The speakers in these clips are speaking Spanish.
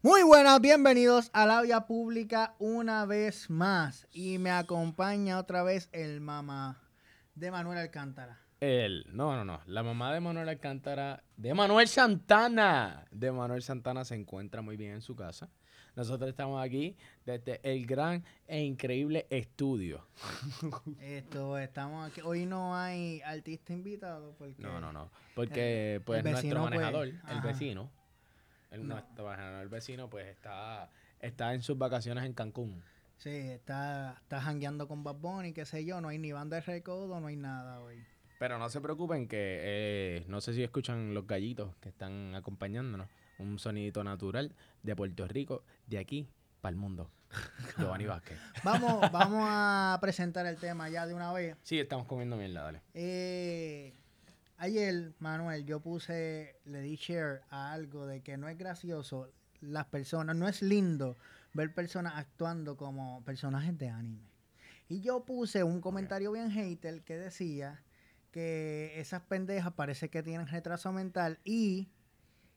Muy buenas, bienvenidos a la vía pública una vez más. Y me acompaña otra vez el mamá de Manuel Alcántara. El, no, no, no. La mamá de Manuel Alcántara, de Manuel Santana. De Manuel Santana se encuentra muy bien en su casa. Nosotros estamos aquí desde el gran e increíble estudio. Esto, estamos aquí. Hoy no hay artista invitado porque... No, no, no. Porque, pues, el nuestro pues, manejador, el vecino, el, No. nuestro el vecino, pues, está, está en sus vacaciones en Cancún. Sí, está, está jangueando con Bad Bunny, qué sé yo. No hay ni banda de recodo, no hay nada hoy. Pero no se preocupen que eh, no sé si escuchan los gallitos que están acompañándonos. Un sonidito natural de Puerto Rico, de aquí para el mundo. Giovanni Vázquez. Vamos, vamos a presentar el tema ya de una vez. Sí, estamos comiendo mierda, dale. Eh, ayer, Manuel, yo puse, le di share a algo de que no es gracioso las personas, no es lindo ver personas actuando como personajes de anime. Y yo puse un comentario bien hater que decía que esas pendejas parece que tienen retraso mental y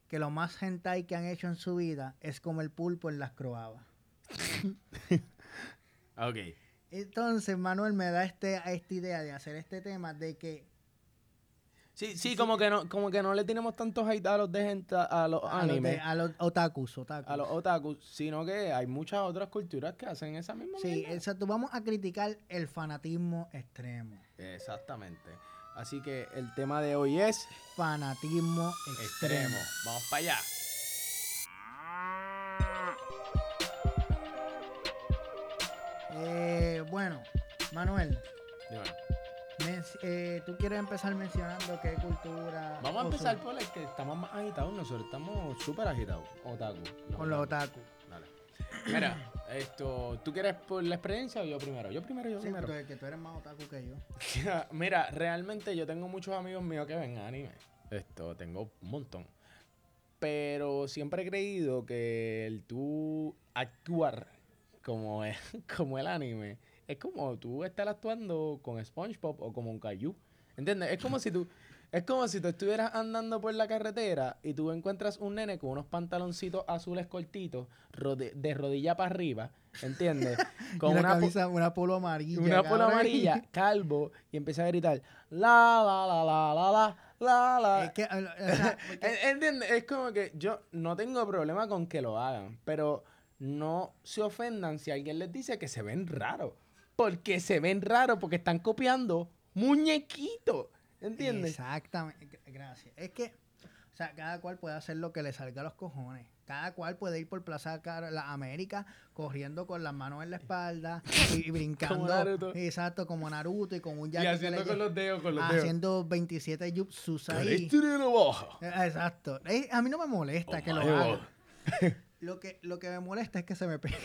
que lo más hentai que han hecho en su vida es como el pulpo en las croabas. Ok. Entonces, Manuel me da este, esta idea de hacer este tema de que Sí, sí, como que no, como que no le tenemos tantos hate a los de gente, a los a los, de- animes, a los otakus, otakus. a los otakus, sino que hay muchas otras culturas que hacen esa misma Sí, exacto. Vamos a criticar el fanatismo extremo. Exactamente. Así que el tema de hoy es Fanatismo extremo. extremo. Vamos para allá. Eh, bueno, Manuel, Dímelo. Eh, tú quieres empezar mencionando qué cultura. Vamos a empezar por el que estamos más agitados. Nosotros estamos súper agitados. Otaku. con los otaku. Dale. Mira, esto, ¿tú quieres por la experiencia o yo primero? Yo primero, yo Sí, primero. tú- que tú eres más otaku que yo. Mira, realmente yo tengo muchos amigos míos que ven anime. Esto, tengo un montón. Pero siempre he creído que el tú actuar como como el anime es como tú estar actuando con SpongeBob o como un Caillou. ¿Entiendes? Es como si tú es como si tú estuvieras andando por la carretera y tú encuentras un nene con unos pantaloncitos azules cortitos rode- de rodilla para arriba, ¿entiendes? Con una camisa, una polo amarilla. una cabrón. amarilla, calvo, y empieza a gritar, la, la, la, la, la, la, la, la. Es que, o sea, porque- En- ¿Entiendes? Es como que yo no tengo problema con que lo hagan, pero no se ofendan si alguien les dice que se ven raros. Porque se ven raros, porque están copiando muñequitos. ¿Entiendes? Exactamente, gracias. Es que, o sea, cada cual puede hacer lo que le salga a los cojones. Cada cual puede ir por Plaza la América corriendo con las manos en la espalda y, y brincando. Naruto. Exacto, como Naruto y con un Y jacket que haciendo le con los dedos, con los dedos. haciendo 27 jutsus ahí. Eh, Exacto. Eh, a mí no me molesta que lo hagan. Lo que, lo que me molesta es que se me pegue.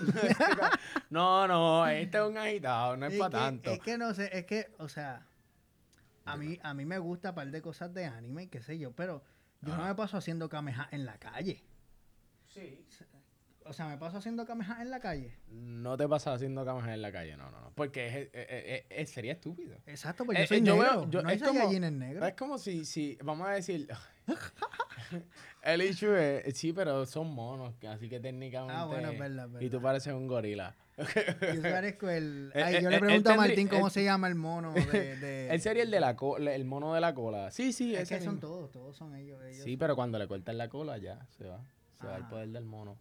No, no, este es un agitado, no es, Es para tanto. Es que no sé, es que, o sea, a mí, a mí me gusta un par de cosas de anime y qué sé yo, pero yo no me paso haciendo kameha en la calle. Sí. O sea, me paso haciendo kameha en la calle. No te pasas haciendo camas en la calle, no, no, no. Porque es, es- es- es- sería estúpido. Exacto, porque Eh, yo soy eh, yo negro. veo- yo- no hay es como- Saiyajines negros. Es como si, si, vamos a decir, el issue es, sí, pero son monos, así que técnicamente... Ah, bueno, es verdad, es Y tú pareces un gorila. Yo parezco el... Eh, Ay, eh, yo eh, le él pregunto a Martín cómo se llama el mono de... de- Él sería el de la cola, el mono de la cola. Sí, sí, es ese que son todos, todos son ellos. ellos Sí, son- pero cuando le cortan la cola ya se va. Se va el poder del mono.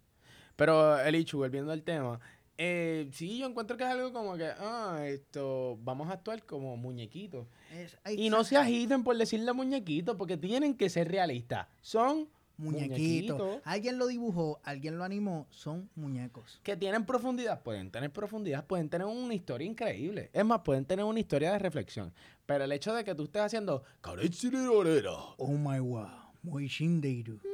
Pero el Ichu, volviendo al tema, eh, sí, yo encuentro que es algo como que, ah, esto, vamos a actuar como muñequitos. es- Y no se agiten por decirle muñequitos, porque tienen que ser realistas. Son Muñequitos. Alguien lo dibujó, alguien lo animó, son muñecos. que tienen profundidad. Pueden tener profundidad, pueden tener una historia increíble. Es más, pueden tener una historia de reflexión. Pero el hecho de que tú estés haciendo... Oh my wow, muy shindeiru.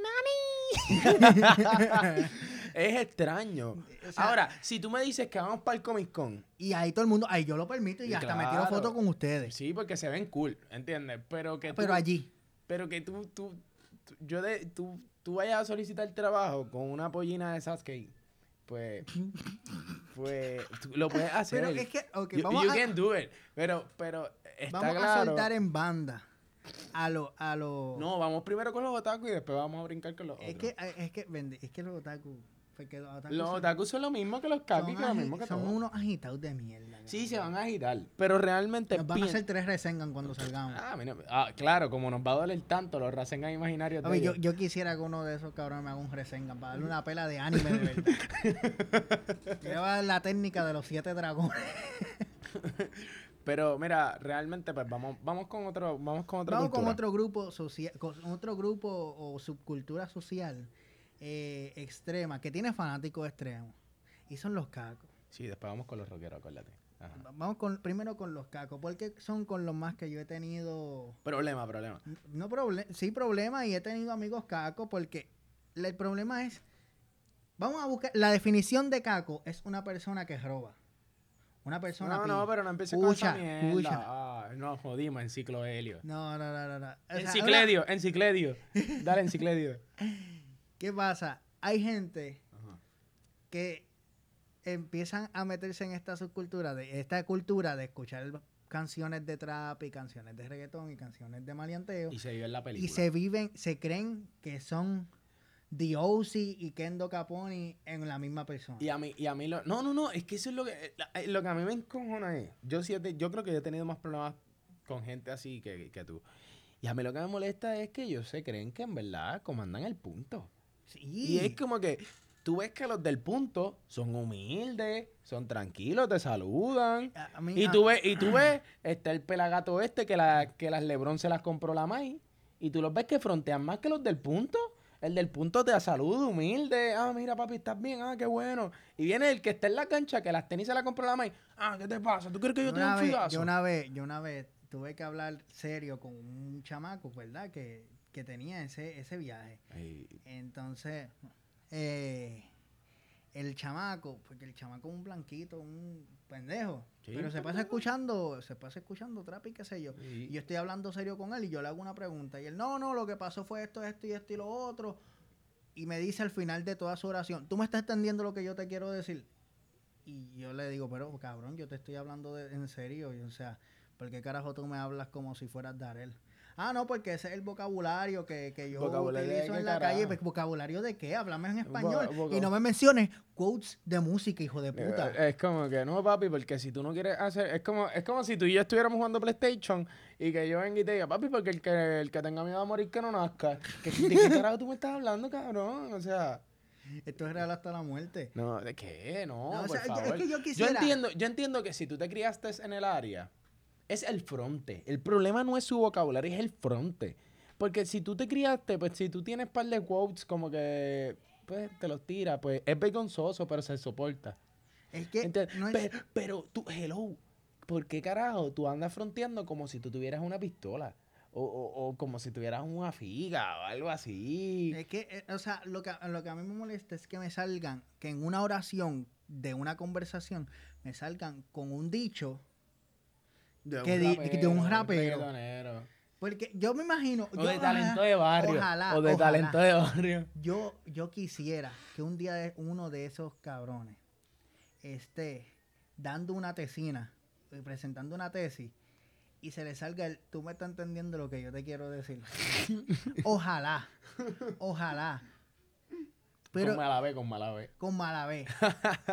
es extraño. O sea, Ahora, si tú me dices que vamos para el Comic Con, Y ahí todo el mundo, ahí yo lo permito y Y hasta me tiro claro. fotos con ustedes. sí, porque se ven cool, ¿entiendes? Pero que tú, Pero allí. pero que tú, tú, tú- yo de, tú, tú vayas a solicitar trabajo con una pollina de Sasuke, pues, pues, tú lo puedes hacer. Pero es que, You- vamos, you a, can do it. Pero, pero está vamos a claro. soltar en banda. a lo, a lo... No, vamos primero con los otaku y después vamos a brincar con los es otros. que, es que, es que los otaku... porque los otaku los son- otaku son lo mismo que los kaki, son que lo mismo que son todos. unos agitados de mierda. Sí, se van a agitar. Pero realmente. Nos van a hacer tres resengan cuando salgamos. Ah, mira, ah, claro, como nos va a doler tanto los Rasengan imaginarios de Oye, yo, yo quisiera que uno de esos cabrones me haga un resengan para darle una pela de anime de verdad. Lleva la técnica de los siete dragones. Pero mira, realmente, pues vamos, vamos con otro, vamos con otra Vamos con otro grupo social, con otro grupo o subcultura social eh, extrema que tiene fanáticos extremos. Y son los cacos. Sí, después vamos con los rockeros, acuérdate. Ajá. Vamos con, primero con los cacos, porque son con los más que yo he tenido Problema, problema. No problema, sí problema y he tenido amigos caco porque el problema es, vamos a buscar, la definición de caco es una persona que roba. Una persona... No, no, pero no empieces con esa mierda. Ah, no, jodimos, enciclohelio. No, no, no, no. no. O sea, Encicledio, encicledio. Dale, encicledio. ¿Qué pasa? Hay gente Ajá. que empiezan a meterse en esta subcultura, de esta cultura de escuchar canciones de trap y canciones de reggaetón y canciones de maleanteo. Y se vio en la película. y se viven, se creen que son The OC y Kendo Caponi en la misma persona. Y a mí, y a mí lo. No, no, no, es que eso es lo que. la- eh, Lo que a mí me encojona es. Yo sí yo creo que yo he tenido más problemas con gente así que, que tú. Y a mí lo que me molesta es que ellos se creen que en verdad comandan el punto. Sí. Y es como que tú ves que los del punto son humildes, son tranquilos, te saludan. A- mí- Y tú ves, y tú ves, está el pelagato este que, la, que las Lebron se las compró la May. Y tú los ves que frontean más que los del punto. El del punto te saluda, humilde. Ah, mira, papi, estás bien. Ah, qué bueno. Y viene el que está en la cancha, que las tenis se las compró la May. Ah, ¿qué te pasa? ¿Tú crees que yo te doy una un figazo? yo una vez, yo una vez tuve que hablar serio con un chamaco, ¿verdad? Que, que tenía ese, ese viaje. Ay, Entonces, eh, el chamaco, porque el chamaco es un blanquito, un pendejo, Sí, pero se pasa escuchando, se pasa escuchando trap y qué sé yo. Sí. Y yo estoy hablando serio con él y yo le hago una pregunta. Y él, no, no, lo que pasó fue esto, esto y esto y lo otro. Y me dice al final de toda su oración, ¿tú me estás entendiendo lo que yo te quiero decir? Y yo le digo, pero cabrón, yo te estoy hablando de- en serio. Y, o sea, ¿por qué carajo tú me hablas como si fueras Darel? Ah, no, porque ese es el vocabulario que, que yo ¿Vocabulario utilizo en la carajo? calle. Pues, ¿Vocabulario de qué? Háblame en español. Y no me menciones quotes de música, hijo de puta. Eh, Es como que no, papi, porque si tú no quieres hacer. Es como, es como si tú y yo estuviéramos jugando PlayStation y que yo venga y te diga, papi, porque el que, el que tenga miedo a morir que no nazca. ¿Qué- ¿De qué carajo tú me estás hablando, cabrón? O sea. Esto es real hasta la muerte. No, ¿de qué? No, No, o por sea, yo- es favor. que yo quisiera- entiendo, yo entiendo que si tú te criaste en el área, es el fronte. El problema no es su vocabulario, es el fronte. Porque si tú te criaste, pues si tú tienes par de quotes como que pues te los tira, pues es vergonzoso, pero se soporta. Es que no es- Pe- pero, tú, hello, ¿por qué carajo tú andas fronteando como si tú tuvieras una pistola? O, o- o como si tuvieras una figa o algo así. Es que, eh, o sea, lo que, lo que a mí me molesta es que me salgan, que en una oración de una conversación, me salgan con un dicho. De que di- de un rapero. Porque yo me imagino. O yo, de talento de barrio. ojalá, o de ojalá. talento de barrio. Yo, yo quisiera que un día de- uno de esos cabrones esté dando una tesina, eh, presentando una tesis, y se le salga el, tú me estás entendiendo lo que yo te quiero decir. ojalá, ojalá. Pero con mala B, con mala B. con mala vez.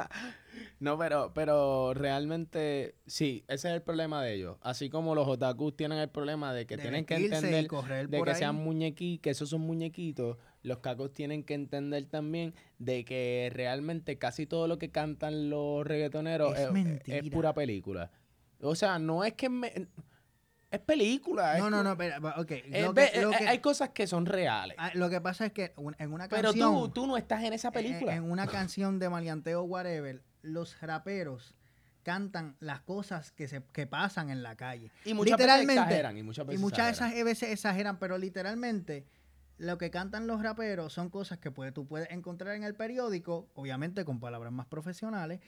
No, pero, pero realmente, sí, ese es el problema de ellos. Así como los otakus tienen el problema de que de tienen que entender correr de que ahí. sean muñequitos, que esos son muñequitos, los cacos tienen que entender también de que realmente casi todo lo que cantan los reggaetoneros Es es, es pura película. O sea, no es que me- es película. es No, no, no, pero, ok. es Lo ve- que, lo eh, que- hay cosas que son reales. ah, lo que pasa es que en una Pero canción. tú, tú no estás en esa en- película. En, una canción de maleanteo whatever, los raperos cantan las cosas que se que pasan en la calle. y muchas veces literalmente, exageran. Y muchas Y veces muchas exageran. esas veces exageran, pero literalmente lo que cantan los raperos son cosas que puede- tú puedes encontrar en el periódico, obviamente con palabras más profesionales.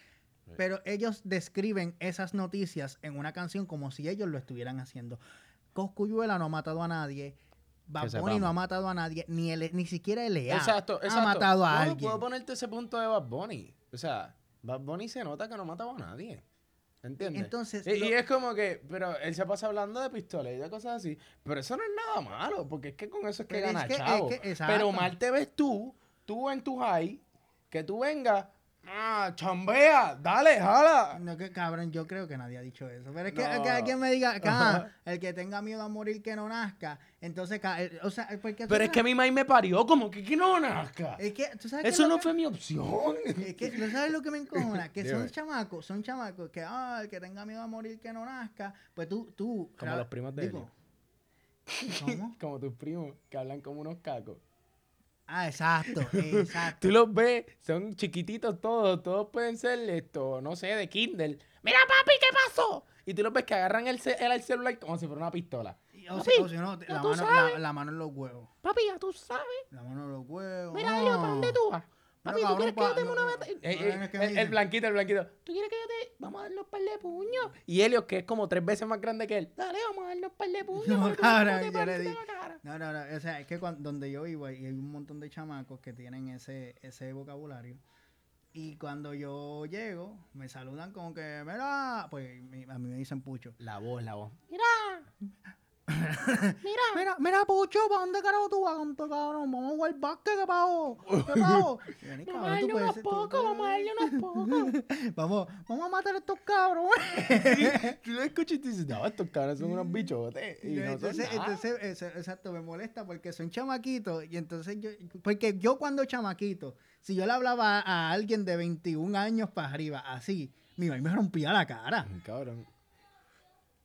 Pero ellos describen esas noticias en una canción como si ellos lo estuvieran haciendo. Coscuyuela no ha matado a nadie, Bad Bunny sepamos. no ha matado a nadie, ni, el, ni siquiera LA Exacto, exacto. ha matado a alguien. Puedo ponerte ese punto de Bad Bunny. O sea, Bad Bunny se nota que no ha matado a nadie. ¿Entiendes? Entonces, y, lo- y es como que, pero él se pasa hablando de pistolas y de cosas así. Pero eso no es nada malo, porque es que con eso es que Pero es gana es chavo. que- pero exacto. mal te ves tú, tú en tu high, que tú vengas, ah, chambea, dale, jala. No, que cabrón, yo creo que nadie ha dicho eso. Pero es que, No. que alguien me diga ah, el que tenga miedo a morir que no nazca. Entonces, eh, o sea, porque tú Pero es que mi maíz me parió, como que, que no nazca. es que, ¿tú sabes Eso no que- fue mi opción. Es que, ¿no sabes lo que me encojona? Que son chamacos, son chamacos que, ah, el que tenga miedo a morir que no nazca. Pues tú, tú. Como los primos de digo, ¿Cómo? Como tus primos, que hablan como unos cacos. Ah, exacto, exacto. Tú los ves, son chiquititos todos, todos pueden ser esto, no sé, de Kindle. Mira, papi, ¿qué pasó? Y tú los ves que agarran el, el, el celular como si fuera una pistola. Y- O, Papi, si, o si no, la mano, sabes. la, la mano en los huevos. Papi, ya tú sabes. La mano en los huevos. Mira, no. ¿para dónde tú vas? Papi, ¿tú cabrón, quieres que yo pa- tenga no, una no, bata- no, Eh, no, eh, no, es que me el, blanquito, el blanquito. ¿Tú quieres que yo te... Vamos a darnos par de puños? Y Helio, que es como tres veces más grande que él. Dale, vamos a darnos par de puños. No, cabrón, yo le. No, no, no. O sea, es que cuan- donde yo vivo hay, hay un montón de chamacos que tienen ese, ese vocabulario. Y cuando yo llego, me saludan como que, mira, pues a mí me dicen pucho. La voz, la voz. Mira. Mira. Mira, mira, pucho, ¿para dónde carajo tú vas, canto, cabrón? Vamos a jugar básquet, ¿qué pago? ¿Qué pago? Y yo, "Ni, Vamos a tú darle unos pocos, vamos a darle unos pocos. Vamos, vamos a matar a estos cabros. Tú lo escuchas y tú dices, no, estos cabros son unos bichotes. Y no entonces, nada. entonces eso- exacto, me molesta porque son chamaquitos y entonces yo, porque yo cuando chamaquito, si yo le hablaba a alguien de 21 años para arriba, así, mi mamá me rompía la cara. Cabrón.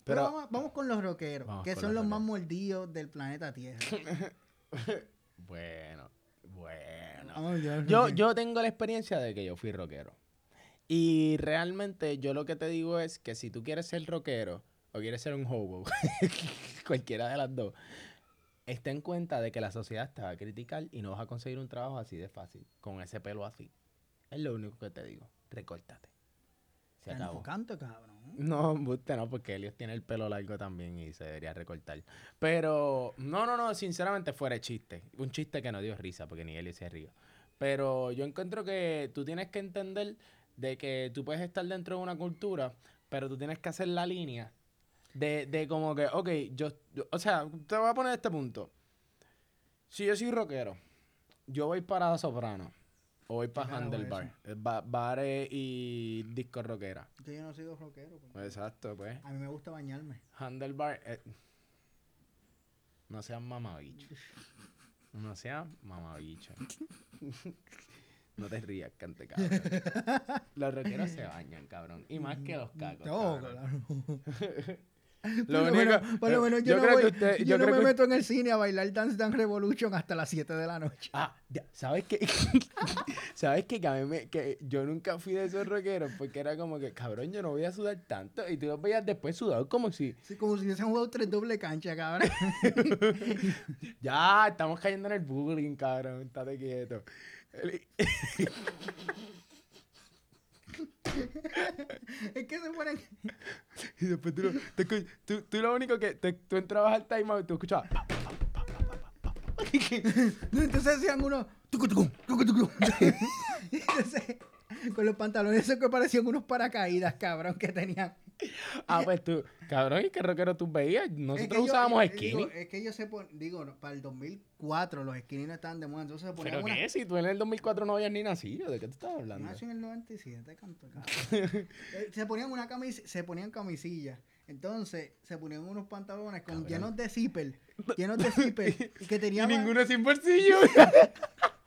Pero, vamos, vamos con los rockeros, Vamos que son los los más mordidos del planeta Tierra. bueno, bueno. Yo, yo tengo la experiencia de que yo fui rockero. Y realmente yo lo que te digo es que si tú quieres ser rockero o quieres ser un hobo, cualquiera de las dos, está en cuenta de que la sociedad te va a criticar y no vas a conseguir un trabajo así de fácil, con ese pelo así. Es lo único que te digo. Recórtate. Se no acabó. canto, cabrón. No, usted no, porque Elios tiene el pelo largo también y se debería recortar. Pero, no, no, no, sinceramente fuera de chiste. Un chiste que no dio risa, porque ni Elios se rió. Pero yo encuentro que tú tienes que entender de que tú puedes estar dentro de una cultura, pero tú tienes que hacer la línea de, de como que, ok, yo, yo- o sea, te voy a poner este punto. Si yo soy rockero, yo voy para Soprano, o voy para Handlebar, eh, ba- bares y disco rockera. Que yo no soy rockero. pues. Exacto, pues. A mí me gusta bañarme. Handlebar. eh, no sean mamabicho. No sean mamabicho. no te rías, cante cabrón. Los rockeros se bañan, cabrón. Y más que los cacos. No, cabrón. claro. Lo Por lo único- menos- por lo menos yo, no, creo voy- que usted. yo Yo no me que meto en el cine a bailar Dance Dance Revolution hasta las 7 de la noche. Ah, ya, ¿sabes qué? ¿Sabes qué? Que, a mí me- que yo nunca fui de esos rockeros porque era como que, cabrón, yo no voy a sudar tanto. Y tú los veías después sudados como si, Sí, como si hubiesen jugado tres doble cancha, cabrón. ya, estamos cayendo en el bullying, cabrón, estate quieto es que se ponen. y después tú, te, tú, tú, lo único que. Te, tú entrabas al timeout y tú escuchabas. Pa, pa, pa, Entonces decían uno. con los pantalones esos que parecían unos paracaídas, cabrón, que tenían. Ah, pues tú, cabrón, ¿y qué rockero tú veías? Es que Nosotros yo- usábamos eh, skinny. digo, es que se ponen... Digo, para el 2004 los skinny no estaban de moda, entonces se ponían ¿Pero una... qué? Si tú en el 2004 no habías ni nacido, ¿de qué te estás Yo hablando? en el 97, canto, cabrón. Eh, se ponían una camis se ponían camisillas. Entonces, se ponían unos pantalones con Cabrón. llenos de zipper, llenos de zipper, y que Y tenían ninguno sin bolsillo.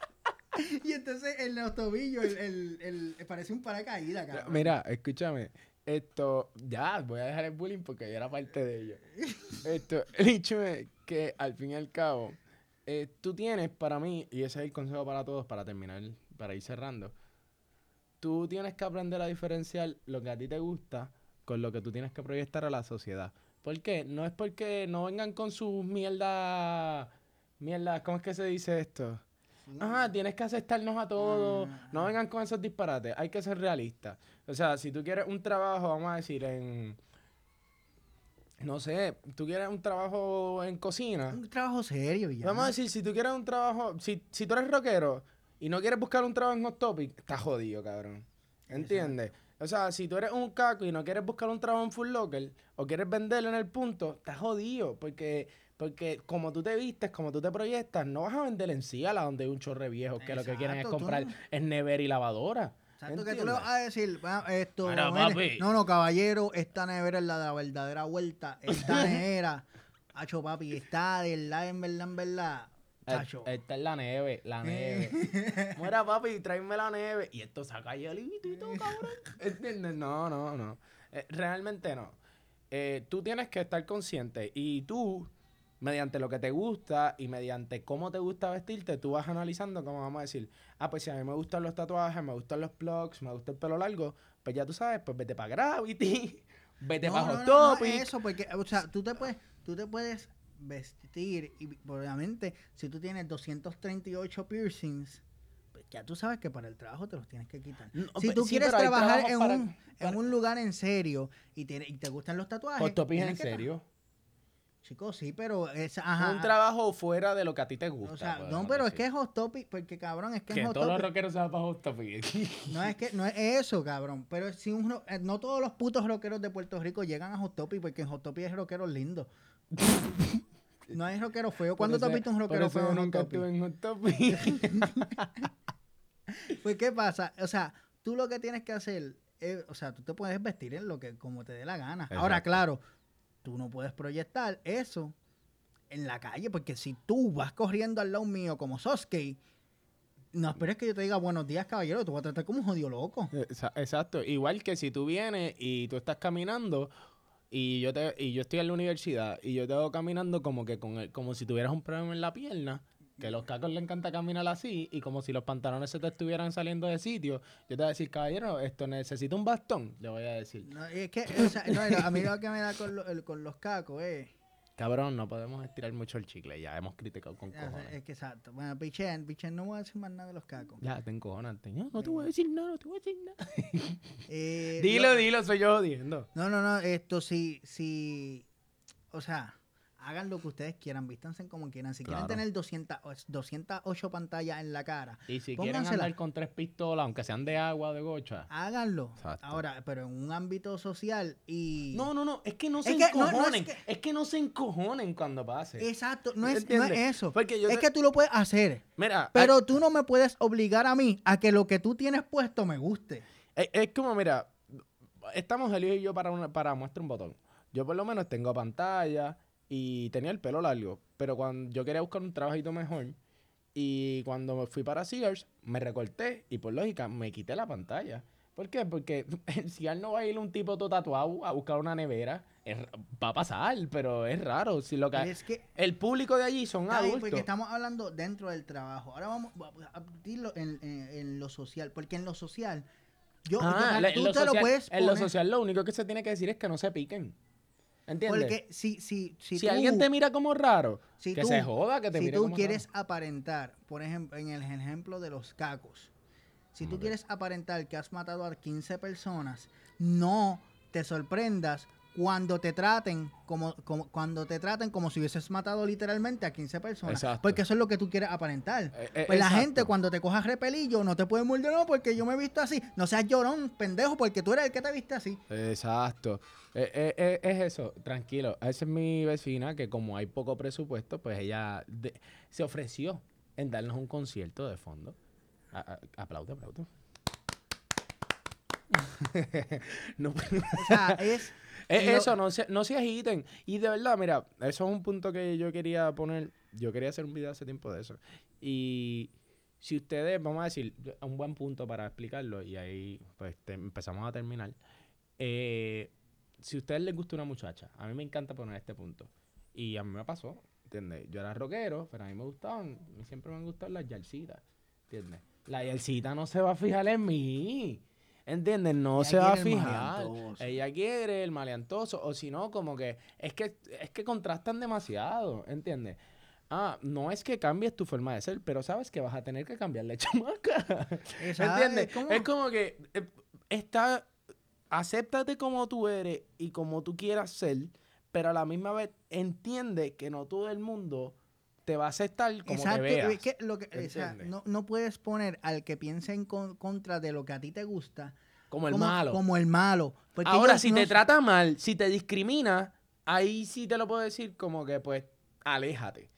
y entonces en los tobillos el, el, el- parece un paracaídas, cabrón. Mira, escúchame. Esto, ya, voy a dejar el bullying porque yo era parte de ello. Esto, el hecho es que al fin y al cabo, eh, tú tienes para mí, y ese es el consejo para todos, para terminar, para ir cerrando, tú tienes que aprender a diferenciar lo que a ti te gusta con lo que tú tienes que proyectar a la sociedad. ¿Por qué? No es porque no vengan con sus mierdas, mierdas, ¿cómo es que se dice esto? Ajá, tienes que aceptarnos a todos. No vengan con esos disparates. Hay que ser realistas. O sea, si tú quieres un trabajo, vamos a decir, en. No sé, tú quieres un trabajo en cocina. Un trabajo serio ya. Vamos a decir, si tú quieres un trabajo. Si, si tú eres rockero y no quieres buscar un trabajo en Hot Topic, estás jodido, cabrón. ¿Entiendes? O sea, si tú eres un caco y no quieres buscar un trabajo en Full Locker o quieres venderlo en el punto, estás jodido. Porque, porque como tú te vistes, como tú te proyectas, no vas a vender en sí a la donde hay un chorre viejo que lo que quieren es comprar no- es nevera y lavadora. Exacto, que tú le vas a decir, "Va, esto, Mira, mire, papi. no, no, caballero, esta nevera es la de la verdadera vuelta, esta nevera, hacho papi, está de verdad, en verdad, en verdad, chacho. Esta es la nieve, la nieve. Mira, papi, tráeme la nieve. Y esto saca hielito y todo, cabrón. No, no, no. Eh, realmente no. Eh, tú tienes que estar consciente y tú, mediante lo que te gusta y mediante cómo te gusta vestirte, tú vas analizando, como vamos a decir, ah, pues si a mí me gustan los tatuajes, me gustan los plugs, me gusta el pelo largo, pues ya tú sabes, pues vete para Gravity, vete No, para no, Hot no, Topic. eso, porque, o sea, tú te puedes, tú te puedes vestir y obviamente si tú tienes 238 piercings, pues ya tú sabes que para el trabajo te los tienes que quitar. No, si pe- tú sí, quieres trabajar en, para- un, para- en un lugar en serio y, tiene- y te gustan los tatuajes, Hot Topic en serio. Chicos, sí, pero es, ajá, un trabajo fuera de lo que a ti te gusta. o sea, no, pero es que es Hot Topic, porque cabrón, es que, Que en Hot todos los Topic- rockeros se van para Hot Topic. no es que no es eso, cabrón, pero si un eh, no todos los putos rockeros de Puerto Rico llegan a Hot Topic porque en Hot Topic hay rockeros lindos. no hay rockeros feos. ¿Cuándo tú has visto un rockero Por eso feo en yo Hot nunca Topic? estuve en Hot Topic. Pues qué pasa, o sea, tú lo que tienes que hacer es, o sea, tú te puedes vestir en lo que como te dé la gana. Ahora, claro, tú no puedes proyectar eso en la calle porque si tú vas corriendo al lado mío como Soskey, no esperes que yo te diga buenos días, caballero, tú vas a tratar como un jodido loco. Exa- Exacto. Igual que si tú vienes y tú estás caminando y yo te y yo estoy en la universidad y yo te veo caminando como que con el- como si tuvieras un problema en la pierna, que los cacos le encanta caminar así y como si los pantalones se te estuvieran saliendo de sitio, yo te voy a decir, caballero, esto necesita un bastón, le voy a decir. No, es que, o sea, no, a mí lo que me da con, lo- el- con los cacos es... Cabrón, no podemos estirar mucho el chicle, ya hemos criticado con Ya cojones. Es que exacto. Bueno, pichen, pichen, no voy a decir más nada de los cacos. Ya, te encojonas. te- No, no te voy a decir nada, no te voy a decir nada. Eh, dilo, lo- dilo, soy yo jodiendo. No, no, no, esto sí, sí, o sea, hagan lo que ustedes quieran, vístanse como quieran. Si Claro. quieren tener 200, o- 208 pantallas en la cara, Y si quieren andar con tres pistolas, aunque sean de agua o de gocha. háganlo. Exacto. Ahora, pero en un ámbito social y... No, no, no, es que no Es se que no- no es encojonen. que- es, que... no se encojonen cuando pase. Exacto, no es, no es eso. Porque yo es te- que tú lo puedes hacer, Mira, pero tú no me puedes obligar a mí a que lo que tú tienes puesto me guste. Es, es como, mira, estamos Elio y yo para, una, para muestra un botón. Yo por lo menos tengo pantalla y tenía el pelo largo, pero cuando yo quería buscar un trabajito mejor y cuando me fui para Sears, me recorté y por lógica me quité la pantalla. ¿Por qué? Porque el Sears no va a ir un tipo todo tatuado a buscar una nevera. Es va a pasar, pero es raro. Si lo que, Es que el público de allí son adultos. porque estamos hablando dentro del trabajo. Ahora vamos a decirlo en, en- en lo social, porque en lo social, yo, Ah, la- tú en, lo te lo puedes en lo poner, social lo único que se tiene que decir es que no se piquen. ¿Entiendes? porque si, si, si, si tú, alguien te mira como raro, si que tú- se joda, que te si mire tú como quieres raro. aparentar, por ejemplo, en el ejemplo de los cacos, si tú quieres aparentar que has matado a 15 personas, no te sorprendas cuando te traten como, como cuando te traten como si hubieses matado literalmente a 15 personas, Exacto. porque eso es lo que tú quieres aparentar. Eh, eh, Pues la exacto. gente cuando te cojas repelillo no te puede morder, no, porque yo me he visto así. No seas llorón, pendejo, porque tú eres el que te viste así. Exacto. Eh, eh, es eso, tranquilo. Esa es mi vecina que como hay poco presupuesto, pues ella de- se ofreció en darnos un concierto de fondo. A- a- aplaude, aplaude. no, O sea, es... Es Lo- eso, no se, no se agiten. Y de verdad, mira, eso es un punto que yo quería poner. Yo quería hacer un video hace tiempo de eso. Y si ustedes, vamos a decir, un buen punto para explicarlo, y ahí pues te- empezamos a terminar. Eh, si a ustedes les gusta una muchacha, a mí me encanta poner este punto. Y a mí me pasó, ¿entiendes? Yo era rockero, pero a mí me gustaban, a mí siempre me han gustado las yarcitas, ¿entiendes? La yarcita no se va a fijar en mí. ¿Entiendes? No Ella se va a fijar. Ella quiere el maleantoso. O si no, como que es que es que contrastan demasiado. ¿Entiendes? Ah, no es que cambies tu forma de ser, pero sabes que vas a tener que cambiarle chamaca. Esa- ¿Entiendes? es como- Es como que eh, está. Acéptate como tú eres y como tú quieras ser, pero a la misma vez entiende que no todo el mundo te va a aceptar como Exacto, te veas. es que lo que, o sea, ¿Entiendes? no, no puedes poner al que piense en con- contra de lo que a ti te gusta Como el como, malo. Como el malo. Porque Ahora, si no te trata mal, si te discrimina, ahí sí te lo puedo decir como que, pues, aléjate.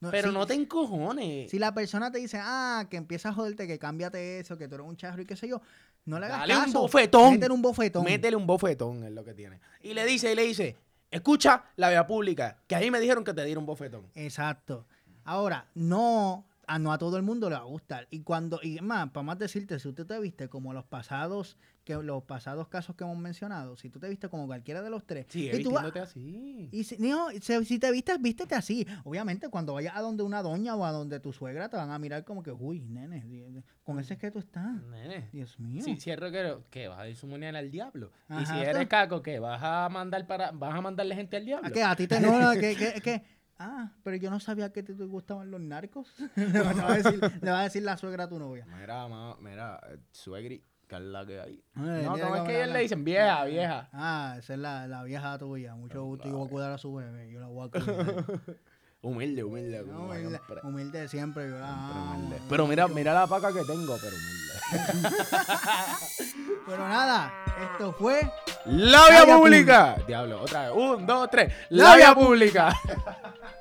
no, Pero si- no te encojones. Si la persona te dice, ah, que empieza a joderte, que cámbiate eso, que tú eres un charro y qué sé yo, no le hagas Dale un bofetón. Métele un bofetón. Métele un bofetón, es lo que tiene. Y le dice, y le dice, escucha la vía pública, que ahí me dijeron que te diera un bofetón. Exacto. Ahora, no a, no a todo el mundo le va a gustar. Y cuando, y más, para más decirte, si usted te viste como los pasados, que los pasados casos que hemos mencionado, si tú te viste como cualquiera de los tres, Sigue y tú vas- vistiéndote así. y si, no, si, si te vistes, vístete así. Obviamente, cuando vayas a donde una doña o a donde tu suegra, te van a mirar como que, uy, nene, con ese es que tú estás. Nene. Dios mío. Si, si es rockero, ¿qué? ¿Vas a ir su moneda al diablo? y si eres caco, ¿qué? ¿Vas a mandar para, vas a mandarle gente al diablo? ¿A qué? ¿A ti te no? no, que, que, que- ah, pero yo no sabía que te, te gustaban los narcos. le, va a decir, le va a decir la suegra a tu novia. Mira, mira, eh, suegri, que es la que hay. Ay, no, mira ¿cómo es que ellos le dicen? Vieja, vieja. Ah, esa es la, la vieja tuya. Mucho gusto. Yo voy a cuidar a su bebé. Yo la voy a cuidar. Humilde, humilde. No, humilde, siempre. humilde siempre. Yo la Siempre humilde. Pero mira, mira la paca que tengo, pero humilde. Pero nada, esto fue ¡La vía vía pública! Diablo, otra vez. Un, dos, tres. La ¡La vía vía pública!